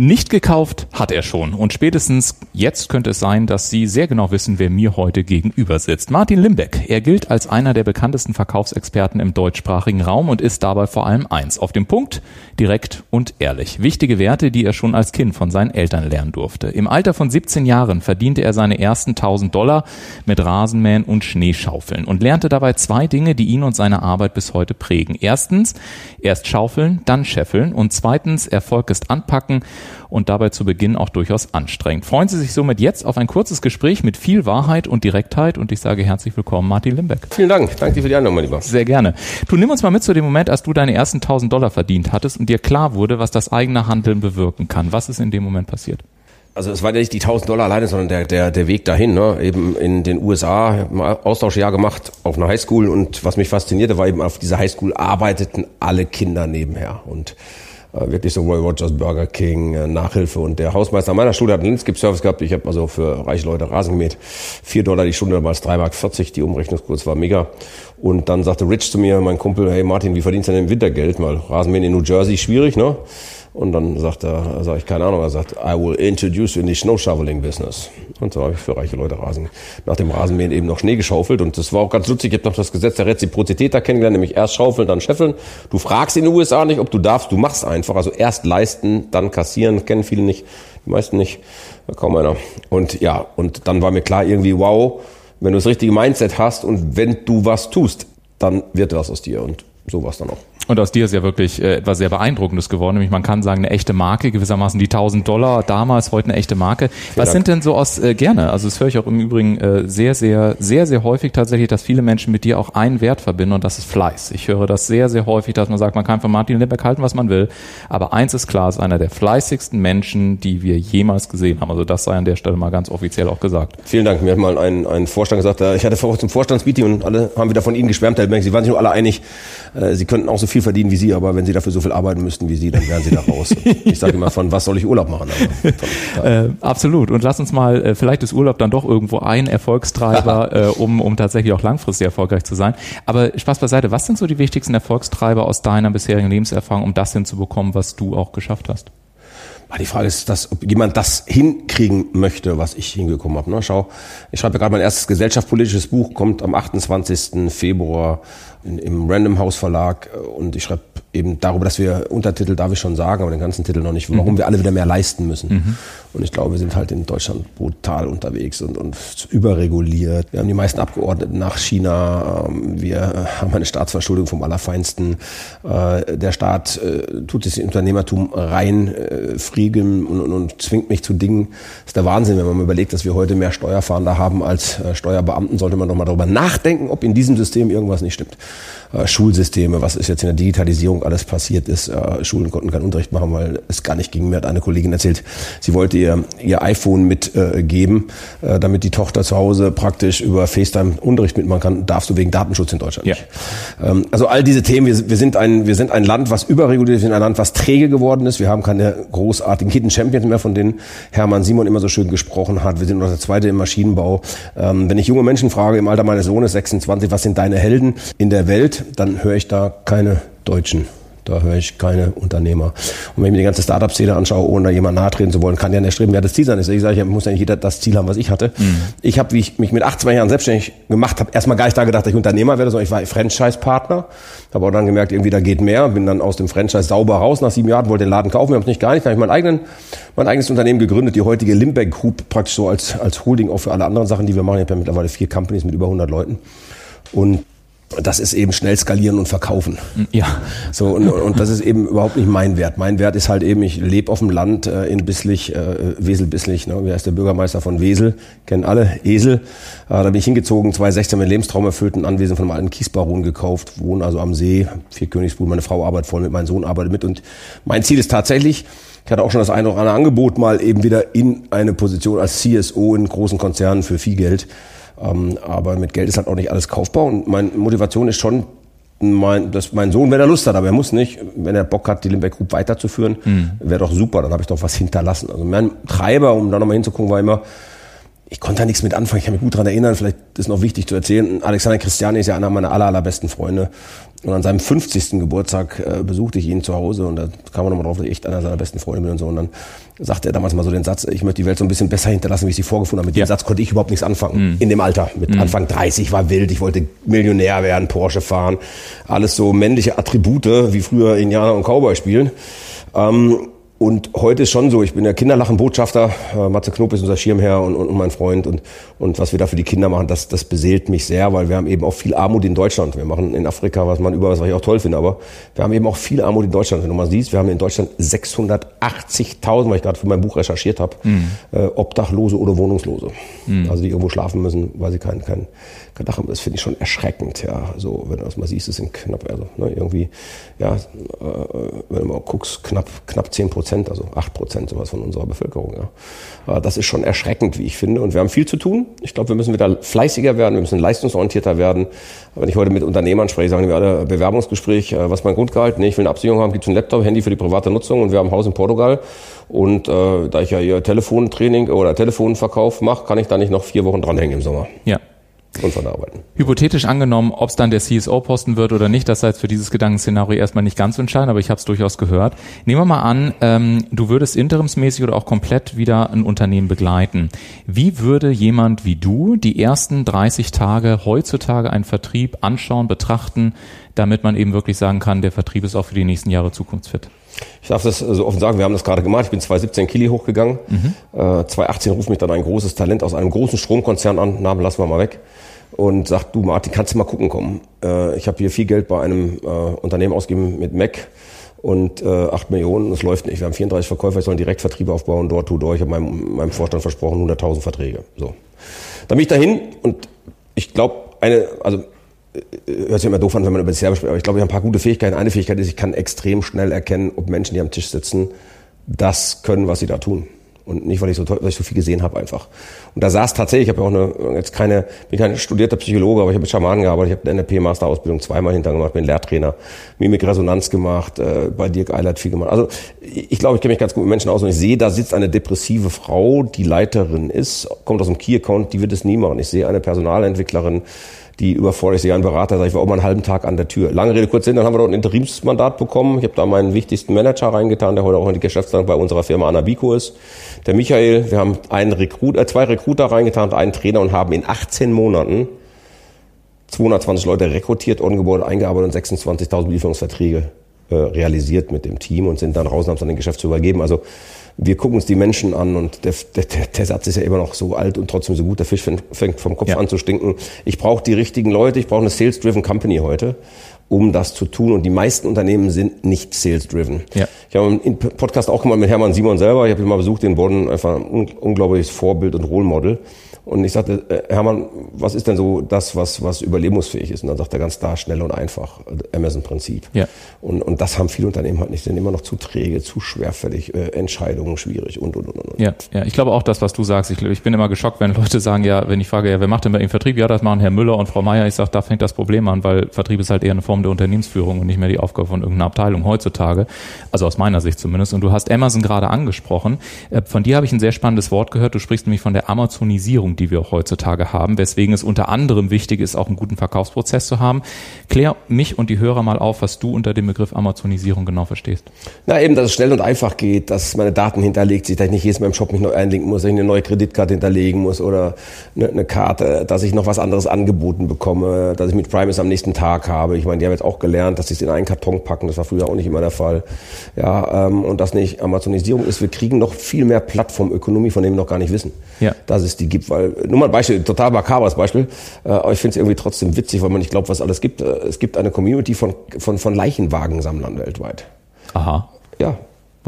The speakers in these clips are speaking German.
Nicht gekauft hat er schon. Und spätestens jetzt könnte es sein, dass Sie sehr genau wissen, wer mir heute gegenüber sitzt. Martin Limbeck. Er gilt als einer der bekanntesten Verkaufsexperten im deutschsprachigen Raum und ist dabei vor allem eins. Auf dem Punkt, direkt und ehrlich. Wichtige Werte, die er schon als Kind von seinen Eltern lernen durfte. Im Alter von 17 Jahren verdiente er seine ersten 1000 Dollar mit Rasenmähen und Schneeschaufeln und lernte dabei zwei Dinge, die ihn und seine Arbeit bis heute prägen. Erstens, erst schaufeln, dann scheffeln und zweitens, Erfolg ist anpacken und dabei zu Beginn auch durchaus anstrengend. Freuen Sie sich somit jetzt auf ein kurzes Gespräch mit viel Wahrheit und Direktheit und ich sage herzlich willkommen, Martin Limbeck. Vielen Dank. Danke dir für die Einladung, mein Lieber. Sehr gerne. Du nimm uns mal mit zu dem Moment, als du deine ersten 1000 Dollar verdient hattest und dir klar wurde, was das eigene Handeln bewirken kann. Was ist in dem Moment passiert? Also es war ja nicht die 1000 Dollar alleine, sondern der, der, der Weg dahin. Ne? Eben in den USA, ich ein Austauschjahr gemacht auf einer Highschool und was mich faszinierte, war eben auf dieser Highschool arbeiteten alle Kinder nebenher und wirklich so Roy Rogers, Burger King, äh, Nachhilfe. Und der Hausmeister meiner Schule hat einen Landscape-Service gehabt. Ich habe also für reiche Leute Rasen gemäht. Vier Dollar die Stunde, damals drei Mark 40. Die Umrechnungskurs war mega. Und dann sagte Rich zu mir, mein Kumpel, hey Martin, wie verdienst du denn im Wintergeld? Weil Rasenmähen in New Jersey schwierig, ne? Und dann sagt er, sag ich keine Ahnung, er sagt, I will introduce you in the snow shoveling business. Und so habe ich für reiche Leute Rasen, nach dem Rasenmähen eben noch Schnee geschaufelt. Und das war auch ganz lustig. Ich habe noch das Gesetz der Reziprozität da kennengelernt, nämlich erst schaufeln, dann scheffeln. Du fragst in den USA nicht, ob du darfst, du machst einfach. Also erst leisten, dann kassieren. Kennen viele nicht, die meisten nicht, kaum einer. Und ja, und dann war mir klar irgendwie, wow, wenn du das richtige Mindset hast und wenn du was tust, dann wird was aus dir. Und so war es dann auch. Und aus dir ist ja wirklich äh, etwas sehr Beeindruckendes geworden. Nämlich man kann sagen, eine echte Marke, gewissermaßen die 1000 Dollar, damals, heute eine echte Marke. Vielen Was Dank. sind denn so aus, äh, gerne, also das höre ich auch im Übrigen äh, sehr, sehr, sehr, sehr häufig tatsächlich, dass viele Menschen mit dir auch einen Wert verbinden und das ist Fleiß. Ich höre das sehr, sehr häufig, dass man sagt, man kann von Martin Limbeck halten, was man will. Aber eins ist klar, ist einer der fleißigsten Menschen, die wir jemals gesehen haben. Also das sei an der Stelle mal ganz offiziell auch gesagt. Vielen Dank. Mir hat mal ein, ein Vorstand gesagt, äh, ich hatte vorher zum Vorstandsmeeting und alle haben wieder von Ihnen geschwärmt, Herr Limbeck. Sie waren sich nur alle einig, äh, Sie könnten auch so viel verdienen wie Sie, aber wenn Sie dafür so viel arbeiten müssten wie Sie, dann wären Sie da raus. ich sage immer, von was soll ich Urlaub machen? äh, absolut. Und lass uns mal, äh, vielleicht ist Urlaub dann doch irgendwo ein Erfolgstreiber, äh, um, um tatsächlich auch langfristig erfolgreich zu sein. Aber Spaß beiseite, was sind so die wichtigsten Erfolgstreiber aus deiner bisherigen Lebenserfahrung, um das hinzubekommen, was du auch geschafft hast? Ah, die Frage ist, dass, ob jemand das hinkriegen möchte, was ich hingekommen habe. Ne? Schau, ich schreibe gerade mein erstes gesellschaftspolitisches Buch, kommt am 28. Februar im Random House Verlag äh, und ich schreibe eben darüber, dass wir Untertitel darf ich schon sagen, aber den ganzen Titel noch nicht, warum mhm. wir alle wieder mehr leisten müssen. Mhm. Und ich glaube, wir sind halt in Deutschland brutal unterwegs und, und überreguliert. Wir haben die meisten Abgeordneten nach China. Ähm, wir haben eine Staatsverschuldung vom Allerfeinsten. Äh, der Staat äh, tut das Unternehmertum rein, friegeln und, und, und zwingt mich zu Dingen. Das ist der Wahnsinn, wenn man mal überlegt, dass wir heute mehr Steuerfahnder haben als Steuerbeamten, sollte man doch mal darüber nachdenken, ob in diesem System irgendwas nicht stimmt äh, Schulsysteme, was ist jetzt in der Digitalisierung alles passiert ist. Äh, Schulen konnten keinen Unterricht machen, weil es gar nicht ging. Mir hat eine Kollegin erzählt, sie wollte ihr, ihr iPhone mitgeben, äh, äh, damit die Tochter zu Hause praktisch über FaceTime Unterricht mitmachen kann. Darfst du wegen Datenschutz in Deutschland nicht. Ja. Ähm, also all diese Themen, wir, wir, sind ein, wir sind ein Land, was überreguliert ist, wir sind ein Land, was träge geworden ist. Wir haben keine großartigen Hidden Champions mehr, von denen Hermann Simon immer so schön gesprochen hat. Wir sind noch der Zweite im Maschinenbau. Ähm, wenn ich junge Menschen frage, im Alter meines Sohnes 26, was sind deine Helden in der Welt? Dann höre ich da keine Deutschen. Da höre ich keine Unternehmer. Und wenn ich mir die ganze Startup-Szene anschaue, ohne da jemand nahtreten zu wollen, kann ja nicht streben, wer das Ziel sein ist. Ich sage, ich muss ja nicht jeder das Ziel haben, was ich hatte. Mhm. Ich habe, wie ich mich mit 18 Jahren selbstständig gemacht habe, erstmal gar nicht da gedacht, dass ich Unternehmer werde, sondern ich war Franchise-Partner. Habe auch dann gemerkt, irgendwie da geht mehr. Bin dann aus dem Franchise sauber raus nach sieben Jahren, wollte den Laden kaufen. Wir haben es nicht gar nicht. Dann habe ich mein, eigenen, mein eigenes Unternehmen gegründet, die heutige Limbeck Group, praktisch so als, als Holding auch für alle anderen Sachen, die wir machen. Ich habe ja mittlerweile vier Companies mit über 100 Leuten. Und das ist eben schnell skalieren und verkaufen. Ja. So, und, und das ist eben überhaupt nicht mein Wert. Mein Wert ist halt eben, ich lebe auf dem Land äh, in Bisslich, äh, Wesel Bisslich, ne? Wer ist der Bürgermeister von Wesel? Kennen alle, Esel. Äh, da bin ich hingezogen, 2016 mein Lebenstraum erfüllt, ein Anwesen von einem alten Kiesbaron gekauft, wohne also am See, vier Königsbrüder, meine Frau arbeitet voll mit, mein Sohn arbeitet mit und mein Ziel ist tatsächlich, ich hatte auch schon das eine oder andere Angebot, mal eben wieder in eine Position als CSO in großen Konzernen für viel Geld ähm, aber mit Geld ist halt auch nicht alles kaufbar und meine Motivation ist schon, mein, dass mein Sohn, wenn er Lust hat, aber er muss nicht, wenn er Bock hat, die Limbeck Group weiterzuführen, mhm. wäre doch super, dann habe ich doch was hinterlassen. Also mein Treiber, um da nochmal hinzugucken, war immer, ich konnte da nichts mit anfangen, ich kann mich gut dran erinnern, vielleicht ist noch wichtig zu erzählen, Alexander Christiani ist ja einer meiner aller, allerbesten Freunde und an seinem 50. Geburtstag äh, besuchte ich ihn zu Hause und da kam er nochmal drauf, dass ich echt einer seiner besten Freunde bin und so. Und dann sagte er damals mal so den Satz, ich möchte die Welt so ein bisschen besser hinterlassen, wie ich sie vorgefunden habe. Mit ja. dem Satz konnte ich überhaupt nichts anfangen. Mhm. In dem Alter. Mit mhm. Anfang 30 war wild, ich wollte Millionär werden, Porsche fahren. Alles so männliche Attribute, wie früher Indianer und Cowboy spielen. Ähm, und heute ist schon so, ich bin der Kinderlachenbotschafter, äh, Matze Knob ist unser Schirmherr und, und, mein Freund und, und was wir da für die Kinder machen, das, das beseelt mich sehr, weil wir haben eben auch viel Armut in Deutschland. Wir machen in Afrika, was man überall, was ich auch toll finde, aber wir haben eben auch viel Armut in Deutschland. Wenn du mal siehst, wir haben in Deutschland 680.000, weil ich gerade für mein Buch recherchiert habe, mhm. äh, Obdachlose oder Wohnungslose. Mhm. Also die irgendwo schlafen müssen, weil sie kein, kein, haben. Das finde ich schon erschreckend, ja. So, wenn du das mal siehst, das sind knapp, also ne, irgendwie, ja, äh, wenn du mal guckst, knapp, knapp 10 Prozent also acht Prozent sowas von unserer Bevölkerung. Ja. Das ist schon erschreckend, wie ich finde. Und wir haben viel zu tun. Ich glaube, wir müssen wieder fleißiger werden, wir müssen leistungsorientierter werden. Wenn ich heute mit Unternehmern spreche, sagen die alle, Bewerbungsgespräch, äh, was mein Grundgehalt? Nee, ich will eine Absicherung haben, gibt es ein Laptop, Handy für die private Nutzung und wir haben ein Haus in Portugal. Und äh, da ich ja hier Telefontraining oder Telefonverkauf mache, kann ich da nicht noch vier Wochen dranhängen im Sommer. Ja von arbeiten. Hypothetisch angenommen, ob es dann der CSO-Posten wird oder nicht, das sei jetzt für dieses Gedankenszenario erstmal nicht ganz entscheidend, aber ich habe es durchaus gehört. Nehmen wir mal an, ähm, du würdest interimsmäßig oder auch komplett wieder ein Unternehmen begleiten. Wie würde jemand wie du die ersten 30 Tage heutzutage einen Vertrieb anschauen, betrachten, damit man eben wirklich sagen kann, der Vertrieb ist auch für die nächsten Jahre zukunftsfit? Ich darf das so offen sagen, wir haben das gerade gemacht. Ich bin 2017 Kili hochgegangen. Mhm. Äh, 2018 ruft mich dann ein großes Talent aus einem großen Stromkonzern an. Namen lassen wir mal weg und sagt, du Martin, kannst du mal gucken kommen? Äh, ich habe hier viel Geld bei einem äh, Unternehmen ausgegeben mit Mac und äh, 8 Millionen, das läuft nicht. Wir haben 34 Verkäufer, ich soll einen Direktvertrieb aufbauen, dort, to door. Ich habe meinem, meinem Vorstand versprochen, 100.000 Verträge. So. Dann bin ich dahin und ich glaube, eine, also äh, hört sich immer doof an, wenn man über das Jahr spricht, aber ich glaube, ich habe ein paar gute Fähigkeiten. Eine Fähigkeit ist, ich kann extrem schnell erkennen, ob Menschen, die am Tisch sitzen, das können, was sie da tun und nicht, weil ich so, weil ich so viel gesehen habe einfach. Und da saß tatsächlich, ich habe auch eine, jetzt keine, bin kein studierter Psychologe, aber ich habe mit Schamanen gearbeitet, ich habe eine NLP-Masterausbildung zweimal hinter gemacht, bin Lehrtrainer, Mimikresonanz gemacht, äh, bei Dirk Eilert viel gemacht. Also ich glaube, ich kenne mich ganz gut mit Menschen aus und ich sehe, da sitzt eine depressive Frau, die Leiterin ist, kommt aus dem Key-Account, die wird es nie machen. Ich sehe eine Personalentwicklerin, die überfordert sich, ein Berater, ich war auch mal einen halben Tag an der Tür. Lange Rede, kurz hin, dann haben wir dort ein Interimsmandat bekommen. Ich habe da meinen wichtigsten Manager reingetan, der heute auch in die Geschäftsleitung bei unserer Firma Anabico ist. Der Michael, wir haben einen Rekrut, äh, zwei Recruiter reingetan und einen Trainer und haben in 18 Monaten 220 Leute rekrutiert, ongeboardet, eingearbeitet und 26.000 Lieferungsverträge äh, realisiert mit dem Team und sind dann raus und haben es an den Geschäftsführer übergeben. Also wir gucken uns die Menschen an und der, der, der Satz ist ja immer noch so alt und trotzdem so gut. Der Fisch fängt vom Kopf ja. an zu stinken. Ich brauche die richtigen Leute, ich brauche eine Sales-driven Company heute, um das zu tun. Und die meisten Unternehmen sind nicht sales-driven. Ja. Ich habe einen Podcast auch gemacht mit Hermann Simon selber. Ich habe ihn mal besucht in Bonn, einfach ein unglaubliches Vorbild und Role Model. Und ich sagte, äh, Hermann, was ist denn so das, was, was überlebensfähig ist? Und dann sagt er ganz klar, schnell und einfach, Amazon-Prinzip. Ja. Und, und das haben viele Unternehmen halt nicht, sind immer noch zu träge, zu schwerfällig, äh, Entscheidungen schwierig und, und, und, und. Ja, ja, ich glaube auch das, was du sagst. Ich, ich bin immer geschockt, wenn Leute sagen, ja, wenn ich frage, ja, wer macht denn bei Ihnen Vertrieb? Ja, das machen Herr Müller und Frau Meier. Ich sage, da fängt das Problem an, weil Vertrieb ist halt eher eine Form der Unternehmensführung und nicht mehr die Aufgabe von irgendeiner Abteilung heutzutage. Also aus meiner Sicht zumindest. Und du hast Amazon gerade angesprochen. Äh, von dir habe ich ein sehr spannendes Wort gehört. Du sprichst nämlich von der Amazonisierung, die wir auch heutzutage haben, weswegen es unter anderem wichtig ist, auch einen guten Verkaufsprozess zu haben. Klär mich und die Hörer mal auf, was du unter dem Begriff Amazonisierung genau verstehst. Na eben, dass es schnell und einfach geht, dass meine Daten hinterlegt sind, dass ich nicht jedes Mal im Shop mich neu einlinken muss, dass ich eine neue Kreditkarte hinterlegen muss oder eine, eine Karte, dass ich noch was anderes angeboten bekomme, dass ich mit Primus am nächsten Tag habe. Ich meine, die haben jetzt auch gelernt, dass sie es in einen Karton packen. Das war früher auch nicht immer der Fall. Ja, ähm, und das nicht Amazonisierung ist. Wir kriegen noch viel mehr Plattformökonomie, von dem wir noch gar nicht wissen, ja. dass es die gibt, weil nur mal ein Beispiel, total makabres Beispiel, äh, aber ich finde es irgendwie trotzdem witzig, weil man nicht glaubt, was alles gibt. Äh, es gibt eine Community von, von, von Leichenwagensammlern weltweit. Aha. Ja,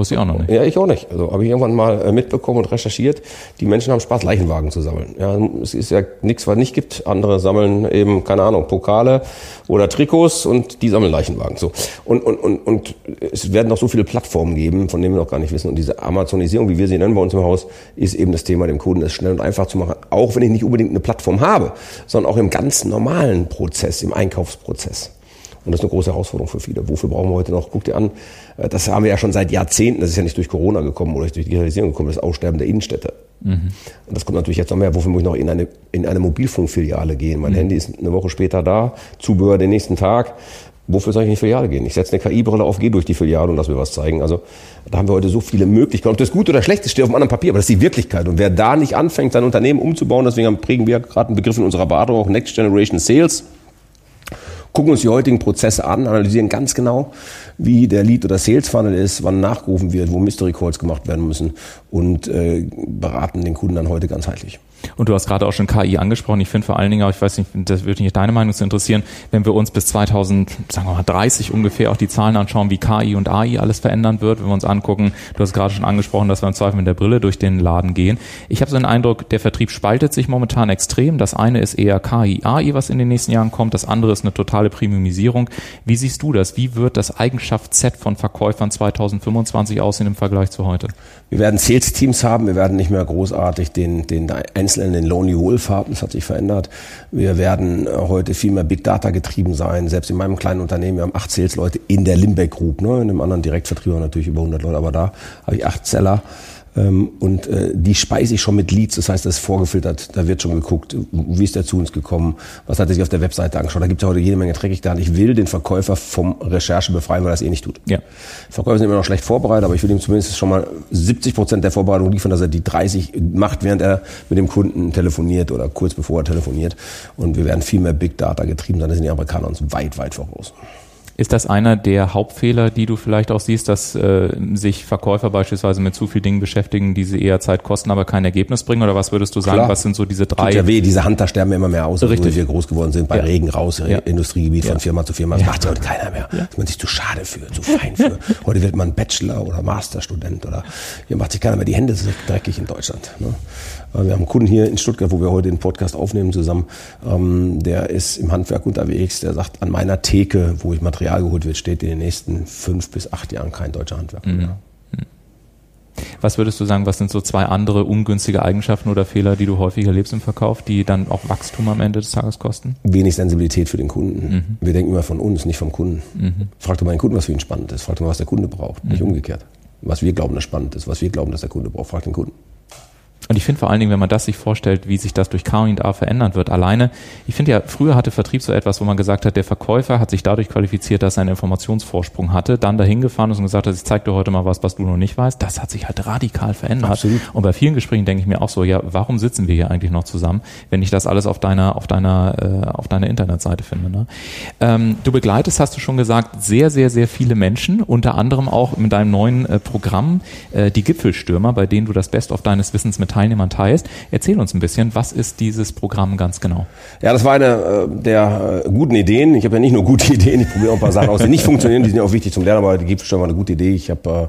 Wusste ich auch noch nicht. Ja, ich auch nicht. Also habe ich irgendwann mal äh, mitbekommen und recherchiert. Die Menschen haben Spaß, Leichenwagen zu sammeln. Ja, es ist ja nichts, was nicht gibt. Andere sammeln eben, keine Ahnung, Pokale oder Trikots und die sammeln Leichenwagen. So. Und, und, und, und es werden noch so viele Plattformen geben, von denen wir noch gar nicht wissen. Und diese Amazonisierung, wie wir sie nennen bei uns im Haus, ist eben das Thema, dem Kunden es schnell und einfach zu machen. Auch wenn ich nicht unbedingt eine Plattform habe, sondern auch im ganz normalen Prozess, im Einkaufsprozess. Und das ist eine große Herausforderung für viele. Wofür brauchen wir heute noch? Guck dir an, äh, das haben wir ja schon seit Jahrzehnten, das ist ja nicht durch Corona gekommen oder durch Digitalisierung gekommen, das Aussterben der Innenstädte. Mhm. Und das kommt natürlich jetzt noch mehr. Wofür muss ich noch in eine, in eine Mobilfunkfiliale gehen? Mein mhm. Handy ist eine Woche später da, Zubehör den nächsten Tag. Wofür soll ich in die Filiale gehen? Ich setze eine KI-Brille auf, gehe durch die Filiale und lass mir was zeigen. Also da haben wir heute so viele Möglichkeiten. Ob das gut oder schlecht ist, steht auf einem anderen Papier, aber das ist die Wirklichkeit. Und wer da nicht anfängt, sein Unternehmen umzubauen, deswegen prägen wir gerade einen Begriff in unserer Beratung auch Next Generation Sales gucken uns die heutigen Prozesse an, analysieren ganz genau, wie der Lead- oder Sales-Funnel ist, wann nachgerufen wird, wo Mystery Calls gemacht werden müssen und äh, beraten den Kunden dann heute ganzheitlich. Und du hast gerade auch schon KI angesprochen. Ich finde vor allen Dingen auch, ich weiß nicht, das würde mich deine Meinung zu interessieren, wenn wir uns bis 2030 ungefähr auch die Zahlen anschauen, wie KI und AI alles verändern wird, wenn wir uns angucken, du hast gerade schon angesprochen, dass wir im Zweifel mit der Brille durch den Laden gehen. Ich habe so den Eindruck, der Vertrieb spaltet sich momentan extrem. Das eine ist eher KI, AI, was in den nächsten Jahren kommt. Das andere ist eine totale Premiumisierung. Wie siehst du das? Wie wird das Eigenschaftsset von Verkäufern 2025 aussehen im Vergleich zu heute? Wir werden Sales-Teams haben. Wir werden nicht mehr großartig den, den Einzelnen, den Lonely Wolf haben. Das hat sich verändert. Wir werden äh, heute viel mehr Big Data getrieben sein. Selbst in meinem kleinen Unternehmen, wir haben acht Sales-Leute in der Limbeck Group. Ne? In einem anderen Direktvertrieb natürlich über 100 Leute, aber da habe ich acht Seller. Ähm, und äh, die speise ich schon mit Leads, das heißt, das ist vorgefiltert, da wird schon geguckt, wie ist der zu uns gekommen, was hat er sich auf der Webseite angeschaut. Da gibt es ja heute jede Menge dreckig da. Ich will den Verkäufer vom Recherche befreien, weil er es eh nicht tut. Ja. Verkäufer sind immer noch schlecht vorbereitet, aber ich will ihm zumindest schon mal 70 Prozent der Vorbereitung liefern, dass er die 30 macht, während er mit dem Kunden telefoniert oder kurz bevor er telefoniert. Und wir werden viel mehr Big Data getrieben sein. Da sind die Amerikaner uns weit, weit voraus. Ist das einer der Hauptfehler, die du vielleicht auch siehst, dass äh, sich Verkäufer beispielsweise mit zu vielen Dingen beschäftigen, die sie eher Zeit kosten, aber kein Ergebnis bringen? Oder was würdest du sagen, Klar. was sind so diese drei? Tut ja weh, diese Hunter sterben immer mehr aus, wo wir groß geworden sind, bei ja. Regen raus, ja. Industriegebiet ja. von Firma zu Firma. Das macht ja heute keiner mehr. Ja. Das man sich zu schade für, zu fein für. heute wird man Bachelor oder Masterstudent oder hier macht sich keiner mehr die Hände dreckig in Deutschland. Ne? Äh, wir haben einen Kunden hier in Stuttgart, wo wir heute den Podcast aufnehmen zusammen. Ähm, der ist im Handwerk unterwegs. Der sagt, an meiner Theke, wo ich Material geholt wird, steht in den nächsten fünf bis acht Jahren kein deutscher Handwerker mhm. Was würdest du sagen, was sind so zwei andere ungünstige Eigenschaften oder Fehler, die du häufig erlebst im Verkauf, die dann auch Wachstum am Ende des Tages kosten? Wenig Sensibilität für den Kunden. Mhm. Wir denken immer von uns, nicht vom Kunden. Mhm. Frag doch mal den Kunden, was für ihn spannend ist. Frag doch mal, was der Kunde braucht, nicht mhm. umgekehrt. Was wir glauben, das spannend ist, was wir glauben, dass der Kunde braucht. Frag den Kunden. Und ich finde vor allen Dingen, wenn man das sich vorstellt, wie sich das durch K und A verändern wird. Alleine, ich finde ja, früher hatte Vertrieb so etwas, wo man gesagt hat, der Verkäufer hat sich dadurch qualifiziert, dass er einen Informationsvorsprung hatte, dann dahin gefahren ist und gesagt hat, ich zeig dir heute mal was, was du noch nicht weißt. Das hat sich halt radikal verändert. Absolut. Und bei vielen Gesprächen denke ich mir auch so, ja, warum sitzen wir hier eigentlich noch zusammen, wenn ich das alles auf deiner, auf deiner, äh, auf deiner Internetseite finde. Ne? Ähm, du begleitest, hast du schon gesagt, sehr, sehr, sehr viele Menschen, unter anderem auch mit deinem neuen äh, Programm, äh, die Gipfelstürmer, bei denen du das Best of deines Wissens mit Teilnehmern teilst. Erzähl uns ein bisschen, was ist dieses Programm ganz genau? Ja, das war eine äh, der äh, guten Ideen. Ich habe ja nicht nur gute Ideen, ich probiere auch ein paar Sachen aus, die nicht funktionieren, die sind ja auch wichtig zum Lernen, aber die gibt schon mal eine gute Idee. Ich habe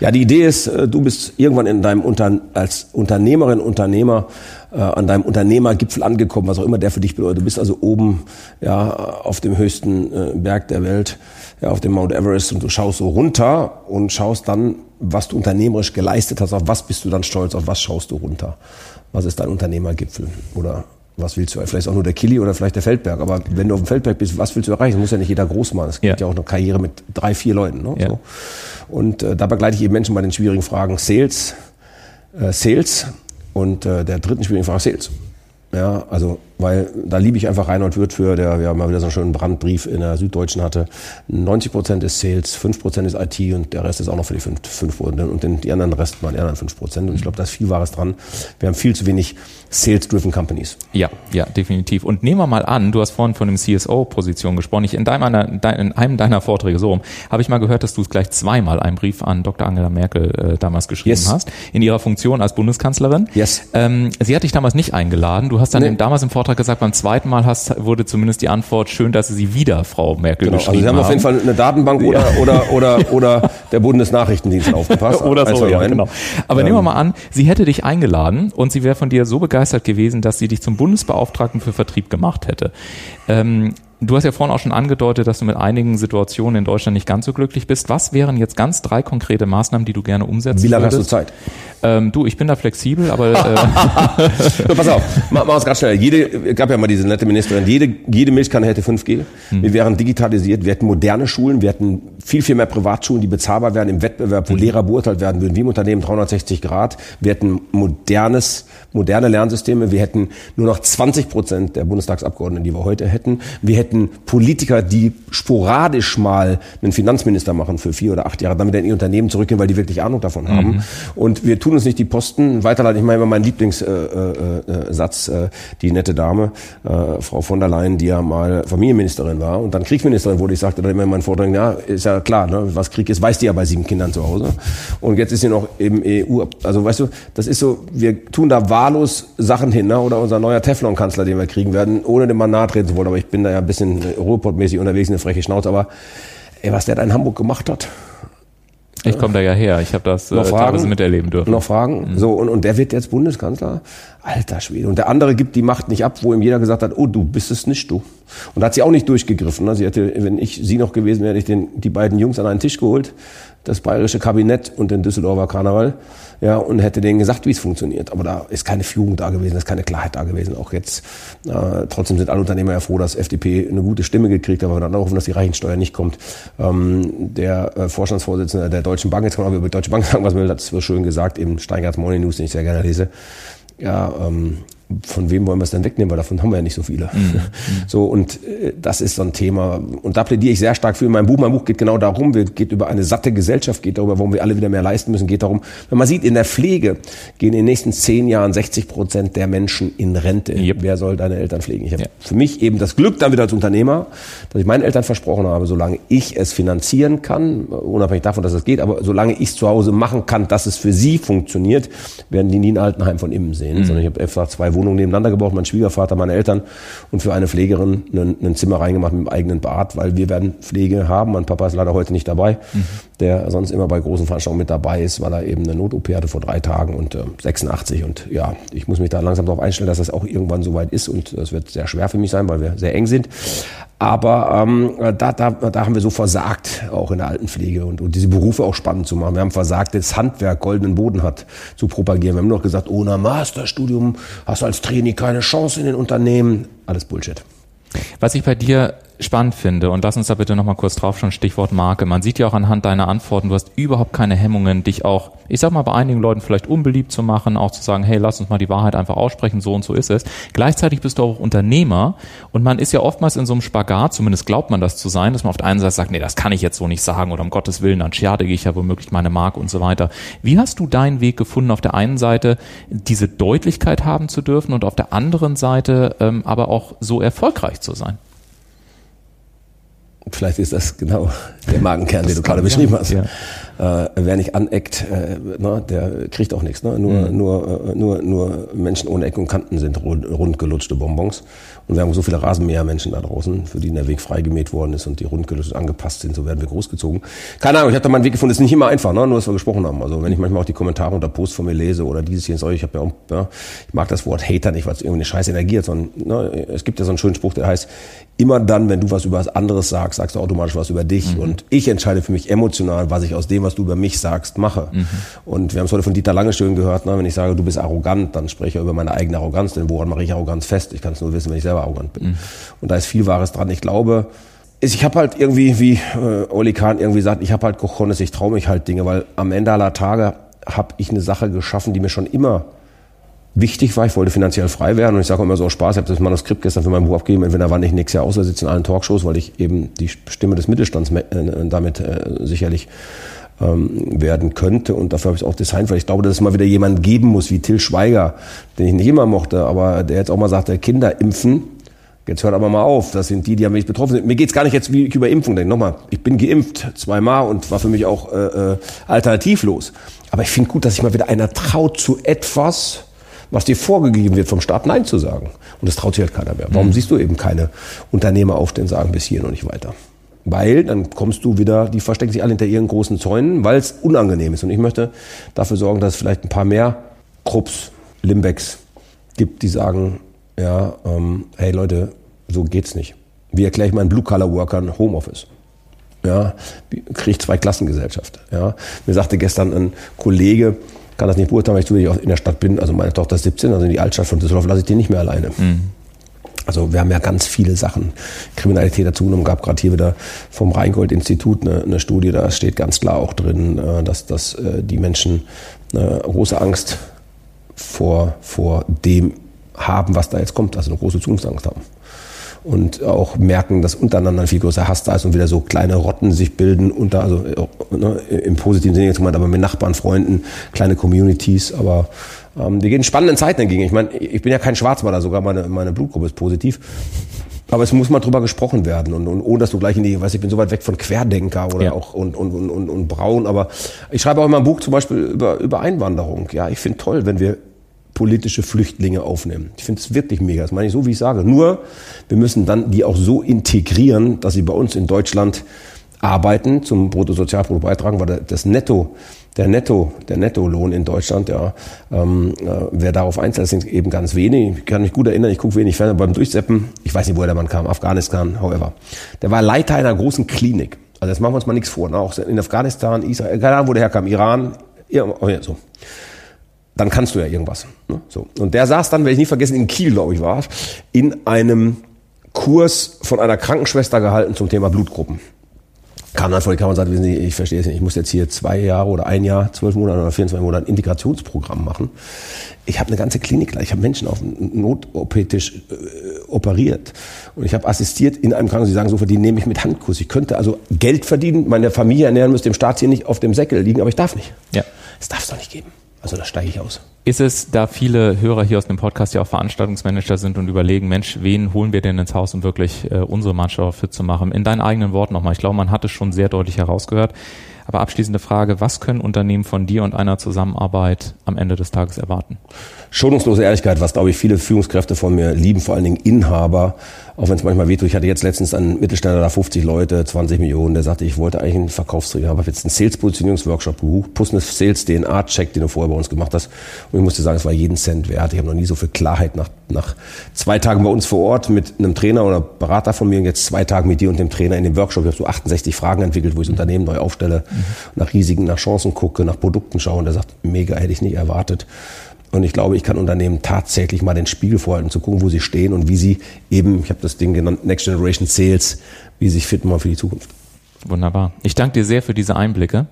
äh, ja die Idee ist, du bist irgendwann in deinem Unter als Unternehmerin, Unternehmer äh, an deinem Unternehmergipfel angekommen, was auch immer der für dich bedeutet. Du bist also oben ja auf dem höchsten äh, Berg der Welt, ja auf dem Mount Everest und du schaust so runter und schaust dann was du unternehmerisch geleistet hast, auf was bist du dann stolz, auf was schaust du runter? Was ist dein Unternehmergipfel? Oder was willst du? Vielleicht auch nur der Kili oder vielleicht der Feldberg. Aber wenn du auf dem Feldberg bist, was willst du erreichen? Das muss ja nicht jeder groß machen. Es gibt ja, ja auch eine Karriere mit drei, vier Leuten. Ne? Ja. So. Und äh, da begleite ich eben Menschen bei den schwierigen Fragen Sales, äh, Sales und äh, der dritten schwierigen Frage Sales. Ja, also weil da liebe ich einfach Reinhold Wirth der ja mal wieder so einen schönen Brandbrief in der Süddeutschen hatte. 90 Prozent ist Sales, 5 Prozent ist IT und der Rest ist auch noch für die 5 Prozent und den, die anderen Rest waren die anderen 5 Prozent. Und ich glaube, da ist viel Wahres dran. Wir haben viel zu wenig Sales-driven Companies. Ja, ja, definitiv. Und nehmen wir mal an, du hast vorhin von dem CSO-Position gesprochen. Ich in, deinem, in einem deiner Vorträge, so habe ich mal gehört, dass du es gleich zweimal einen Brief an Dr. Angela Merkel äh, damals geschrieben yes. hast, in ihrer Funktion als Bundeskanzlerin. Yes. Ähm, sie hat dich damals nicht eingeladen. Du hast dann nee. damals im Vortrag gesagt, beim zweiten Mal hast, wurde zumindest die Antwort schön, dass sie wieder Frau Merkel genau. geschrieben also Sie haben, haben auf jeden Fall eine Datenbank oder, ja. oder, oder, oder der Bundesnachrichtendienst aufgepasst. oder so, ja, genau. Aber ähm. nehmen wir mal an, sie hätte dich eingeladen und sie wäre von dir so begeistert gewesen, dass sie dich zum Bundesbeauftragten für Vertrieb gemacht hätte. Ähm, Du hast ja vorhin auch schon angedeutet, dass du mit einigen Situationen in Deutschland nicht ganz so glücklich bist. Was wären jetzt ganz drei konkrete Maßnahmen, die du gerne umsetzen Wie lange würdest? hast du Zeit? Ähm, du, ich bin da flexibel, aber äh pass auf, mach, mach es ganz schnell. Jede, gab ja mal diese nette Ministerin. Jede, jede Milchkanne hätte 5G. Hm. Wir wären digitalisiert. Wir hätten moderne Schulen. Wir hätten viel viel mehr Privatschulen, die bezahlbar werden im Wettbewerb, wo hm. Lehrer beurteilt werden würden, wie im Unternehmen 360 Grad. Wir hätten modernes, moderne Lernsysteme. Wir hätten nur noch 20 Prozent der Bundestagsabgeordneten, die wir heute hätten. Wir hätten hätten Politiker, die sporadisch mal einen Finanzminister machen für vier oder acht Jahre, damit in ihr Unternehmen zurückgehen, weil die wirklich Ahnung davon haben. Mhm. Und wir tun uns nicht die Posten weiterleiten. Ich meine immer meinen Lieblingssatz, äh, äh, äh, die nette Dame, äh, Frau von der Leyen, die ja mal Familienministerin war und dann Kriegsministerin wurde. Ich sagte dann immer in meinen Vorträgen, ja, ist ja klar, ne, was Krieg ist, weiß die ja bei sieben Kindern zu Hause. Und jetzt ist sie noch im EU, also weißt du, das ist so, wir tun da wahllos Sachen hin, ne? oder unser neuer Teflon-Kanzler, den wir kriegen werden, ohne dem mal nahe treten zu wollen, aber ich bin da ja ein bisschen bisschen Ruhrpott-mäßig unterwegs, eine freche Schnauze, aber ey, was der da in Hamburg gemacht hat. Ich komme da ja her, ich habe das noch äh, Fragen, miterleben dürfen. Noch Fragen? Mhm. So, und, und der wird jetzt Bundeskanzler? Alter Schwede. Und der andere gibt die Macht nicht ab, wo ihm jeder gesagt hat, oh, du bist es nicht, du. Und da hat sie auch nicht durchgegriffen. Ne? Sie hätte, wenn ich sie noch gewesen wäre, hätte ich den, die beiden Jungs an einen Tisch geholt, das bayerische Kabinett und den Düsseldorfer Karneval ja, und hätte denen gesagt, wie es funktioniert. Aber da ist keine Führung da gewesen, ist keine Klarheit da gewesen. Auch jetzt, äh, trotzdem sind alle Unternehmer ja froh, dass FDP eine gute Stimme gekriegt hat, aber dann hoffen, dass die Reichensteuer nicht kommt. Ähm, der äh, Vorstandsvorsitzende der Deutschen Bank, jetzt kann man aber über die Deutsche Bank sagen, was will, das wird schön gesagt, im Steingarts Morning News, den ich sehr gerne lese. Ja, ähm, von wem wollen wir es denn wegnehmen, weil davon haben wir ja nicht so viele. Mhm. So, und äh, das ist so ein Thema. Und da plädiere ich sehr stark für in meinem Buch. Mein Buch geht genau darum, wir, geht über eine satte Gesellschaft, geht darüber, warum wir alle wieder mehr leisten müssen, geht darum, wenn man sieht, in der Pflege gehen in den nächsten zehn Jahren 60 Prozent der Menschen in Rente. Yep. Wer soll deine Eltern pflegen? Ich habe ja. für mich eben das Glück dann wieder als Unternehmer, dass ich meinen Eltern versprochen habe, solange ich es finanzieren kann, unabhängig davon, dass es geht, aber solange ich es zu Hause machen kann, dass es für sie funktioniert, werden die nie ein Altenheim von innen sehen, mhm. sondern ich habe einfach zwei Wohnungen nebeneinander gebaut, mein Schwiegervater, meine Eltern und für eine Pflegerin ein, Zimmer reingemacht mit einem eigenen Bad, weil wir werden Pflege haben. Mein Papa ist leider heute nicht dabei, mhm. der sonst immer bei großen Veranstaltungen mit dabei ist, weil er eben eine Not-OP hatte vor drei Tagen und äh, 86 und ja, ich muss mich da langsam darauf einstellen, dass das auch irgendwann soweit ist und das wird sehr schwer für mich sein, weil wir sehr eng sind. Aber ähm, da, da, da haben wir so versagt, auch in der Altenpflege und, und diese Berufe auch spannend zu machen. Wir haben versagt, das Handwerk goldenen Boden hat zu propagieren. Wir haben nur noch gesagt, ohne Masterstudium hast du als Trainee keine Chance in den Unternehmen. Alles Bullshit. Was ich bei dir spannend finde, und lass uns da bitte nochmal kurz drauf schauen, Stichwort Marke. Man sieht ja auch anhand deiner Antworten, du hast überhaupt keine Hemmungen, dich auch, ich sag mal, bei einigen Leuten vielleicht unbeliebt zu machen, auch zu sagen, hey, lass uns mal die Wahrheit einfach aussprechen, so und so ist es. Gleichzeitig bist du auch Unternehmer und man ist ja oftmals in so einem Spagat, zumindest glaubt man das zu sein, dass man auf der einen Seite sagt, nee, das kann ich jetzt so nicht sagen oder um Gottes Willen, dann schade ich ja womöglich meine Marke und so weiter. Wie hast du deinen Weg gefunden, auf der einen Seite diese Deutlichkeit haben zu dürfen und auf der anderen Seite ähm, aber auch so erfolgreich zu sein? Vielleicht ist das genau der Magenkern, den du gerade beschrieben hast. Ja. Äh, wer nicht aneckt, äh, ne, der kriegt auch nichts. Ne? Nur, mhm. nur, äh, nur, nur Menschen ohne Ecken und Kanten sind rund, rund gelutschte Bonbons. Und wir haben so viele Rasenmähermenschen da draußen, für die der Weg freigemäht worden ist und die rundgelöst angepasst sind, so werden wir großgezogen. Keine Ahnung, ich habe da meinen Weg gefunden. ist nicht immer einfach, ne? nur dass wir gesprochen haben. Also wenn ich manchmal auch die Kommentare unter Posts von mir lese oder dieses hier, ich habe ja auch, ja, ich mag das Wort Hater nicht, weil es irgendwie eine scheiß Energie hat, sondern ne, es gibt ja so einen schönen Spruch, der heißt, immer dann, wenn du was über was anderes sagst, sagst du automatisch was über dich. Mhm. Und ich entscheide für mich emotional, was ich aus dem, was du über mich sagst, mache. Mhm. Und wir haben es heute von Dieter Lange schön gehört, ne? wenn ich sage, du bist arrogant, dann spreche ich über meine eigene Arroganz, denn woran mache ich Arroganz fest? Ich kann es nur wissen, wenn ich selber arrogant bin. Mhm. Und da ist viel Wahres dran. Ich glaube, ich habe halt irgendwie, wie äh, Oli Kahn irgendwie sagt, ich habe halt Cojones, ich traue mich halt Dinge, weil am Ende aller Tage habe ich eine Sache geschaffen, die mir schon immer wichtig war. Ich wollte finanziell frei werden und ich sage immer so Spaß, ich habe das Manuskript gestern für mein Buch abgegeben, entweder wann ich nächstes Jahr außer sitze in allen Talkshows, weil ich eben die Stimme des Mittelstands äh, damit äh, sicherlich ähm, werden könnte und dafür habe ich auch designt, weil ich glaube, dass es mal wieder jemanden geben muss wie Till Schweiger, den ich nicht immer mochte, aber der jetzt auch mal sagte, Kinder impfen, Jetzt hört aber mal auf, das sind die, die am wenigsten betroffen sind. Mir geht's gar nicht jetzt, wie ich über Impfung denke. Nochmal, ich bin geimpft zweimal und war für mich auch äh, äh, alternativlos. Aber ich finde gut, dass sich mal wieder einer traut zu etwas, was dir vorgegeben wird vom Staat, Nein zu sagen. Und das traut sich halt keiner mehr. Warum mhm. siehst du eben keine Unternehmer aufstehen und sagen, bis hier noch nicht weiter? Weil dann kommst du wieder, die verstecken sich alle hinter ihren großen Zäunen, weil es unangenehm ist. Und ich möchte dafür sorgen, dass es vielleicht ein paar mehr Krupps, Limbecks gibt, die sagen, ja, ähm, hey Leute, so geht's nicht. Wie erkläre ich meinen Blue-Collar-Workern Homeoffice? Ja, kriege zwei Klassengesellschaft. Ja, mir sagte gestern ein Kollege, kann das nicht beurteilen, weil ich zufällig in der Stadt bin. Also meine Tochter ist 17, also in die Altstadt von Düsseldorf lasse ich die nicht mehr alleine. Mhm. Also wir haben ja ganz viele Sachen. Kriminalität dazu genommen, gab gerade hier wieder vom Rheingold-Institut eine, eine, Studie, da steht ganz klar auch drin, äh, dass, dass äh, die Menschen eine große Angst vor, vor dem haben, was da jetzt kommt, also eine große Zukunftsangst haben. Und auch merken, dass untereinander ein viel größer Hass da ist und wieder so kleine Rotten sich bilden, unter, also ne, im positiven Sinne jetzt gemeint, aber mit Nachbarn, Freunden, kleine Communities, aber ähm, die gehen spannenden Zeiten entgegen. Ich meine, ich bin ja kein Schwarzmaler, sogar meine, meine Blutgruppe ist positiv. Aber es muss mal drüber gesprochen werden und, und ohne dass du gleich in die, weiß ich bin so weit weg von Querdenker oder ja. auch und, und, und, und, und Braun. Aber ich schreibe auch in meinem Buch zum Beispiel über, über Einwanderung. Ja, ich finde toll, wenn wir politische Flüchtlinge aufnehmen. Ich finde es wirklich mega. Das meine ich so, wie ich sage. Nur, wir müssen dann die auch so integrieren, dass sie bei uns in Deutschland arbeiten, zum Bruttosozialprodukt beitragen, weil das Netto, der Netto, der Nettolohn in Deutschland, ja, ähm, äh, wer darauf einzahlt, sind eben ganz wenig. Ich kann mich gut erinnern, ich gucke wenig Fernsehen beim Durchseppen. Ich weiß nicht, woher der Mann kam, Afghanistan, however. Der war Leiter einer großen Klinik. Also jetzt machen wir uns mal nichts vor. Ne? Auch in Afghanistan, Israel, keine Ahnung, wo der herkam, Iran, ja, so dann kannst du ja irgendwas. Ne? So. Und der saß dann, werde ich nie vergessen, in Kiel, glaube ich, war in einem Kurs von einer Krankenschwester gehalten zum Thema Blutgruppen. Kam dann vor die Kamera und sagte, wissen Sie, ich verstehe es nicht, ich muss jetzt hier zwei Jahre oder ein Jahr, zwölf Monate oder 24 Monate ein Integrationsprogramm machen. Ich habe eine ganze Klinik, ich habe Menschen auf Not-OP-Tisch äh, operiert und ich habe assistiert in einem Krankenhaus, die sagen so, die nehme ich mit Handkuss. Ich könnte also Geld verdienen, meine Familie ernähren, müsste dem Staat hier nicht auf dem Säckel liegen, aber ich darf nicht. Ja. Das darf es doch nicht geben. Also da steige ich aus. Ist es, da viele Hörer hier aus dem Podcast ja auch Veranstaltungsmanager sind und überlegen, Mensch, wen holen wir denn ins Haus, um wirklich äh, unsere Mannschaft fit zu machen? In deinen eigenen Worten nochmal. Ich glaube, man hat es schon sehr deutlich herausgehört. Aber abschließende Frage, was können Unternehmen von dir und einer Zusammenarbeit am Ende des Tages erwarten? Schonungslose Ehrlichkeit, was glaube ich viele Führungskräfte von mir lieben, vor allen Dingen Inhaber, auch wenn es manchmal wehtut. Ich hatte jetzt letztens einen Mittelständler da 50 Leute, 20 Millionen, der sagte, ich wollte eigentlich einen Verkaufsträger, habe jetzt einen Sales-Positionierungsworkshop gebucht, plus eine Sales-DNA-Check, den du vorher bei uns gemacht hast. Und ich musste sagen, es war jeden Cent wert. Ich habe noch nie so viel Klarheit nach, nach zwei Tagen bei uns vor Ort mit einem Trainer oder Berater von mir und jetzt zwei Tagen mit dir und dem Trainer in dem Workshop. Ich habe so 68 Fragen entwickelt, wo ich das Unternehmen neu aufstelle, mhm. nach Risiken, nach Chancen gucke, nach Produkten schaue und der sagt, mega, hätte ich nicht erwartet. Und ich glaube, ich kann Unternehmen tatsächlich mal den Spiegel vorhalten, zu gucken, wo sie stehen und wie sie eben, ich habe das Ding genannt, Next Generation Sales, wie sie sich fit machen für die Zukunft. Wunderbar. Ich danke dir sehr für diese Einblicke.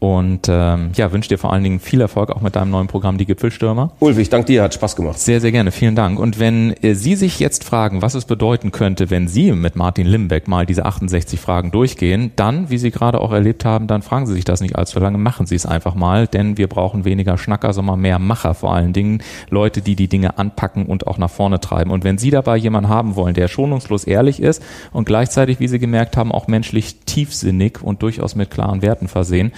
Und ähm, ja, wünsche dir vor allen Dingen viel Erfolg auch mit deinem neuen Programm Die Gipfelstürmer. Ulf, ich danke dir, hat Spaß gemacht. Sehr, sehr gerne, vielen Dank. Und wenn äh, Sie sich jetzt fragen, was es bedeuten könnte, wenn Sie mit Martin Limbeck mal diese 68 Fragen durchgehen, dann, wie Sie gerade auch erlebt haben, dann fragen Sie sich das nicht allzu lange, machen Sie es einfach mal, denn wir brauchen weniger Schnacker, sondern mehr Macher vor allen Dingen, Leute, die die Dinge anpacken und auch nach vorne treiben. Und wenn Sie dabei jemanden haben wollen, der schonungslos ehrlich ist und gleichzeitig, wie Sie gemerkt haben, auch menschlich tiefsinnig und durchaus mit klaren Werten versehen,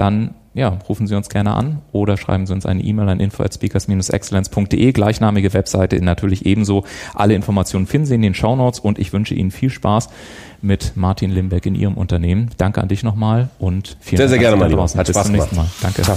dann ja, rufen Sie uns gerne an oder schreiben Sie uns eine E-Mail an info@speakers-excellence.de, gleichnamige Webseite, natürlich ebenso. Alle Informationen finden Sie in den Shownotes und ich wünsche Ihnen viel Spaß mit Martin Limbeck in Ihrem Unternehmen. Danke an dich nochmal und vielen sehr, Dank. Sehr, sehr gerne, Lieber. Hat Bis Spaß zum nächsten Mal. Danke. Ciao.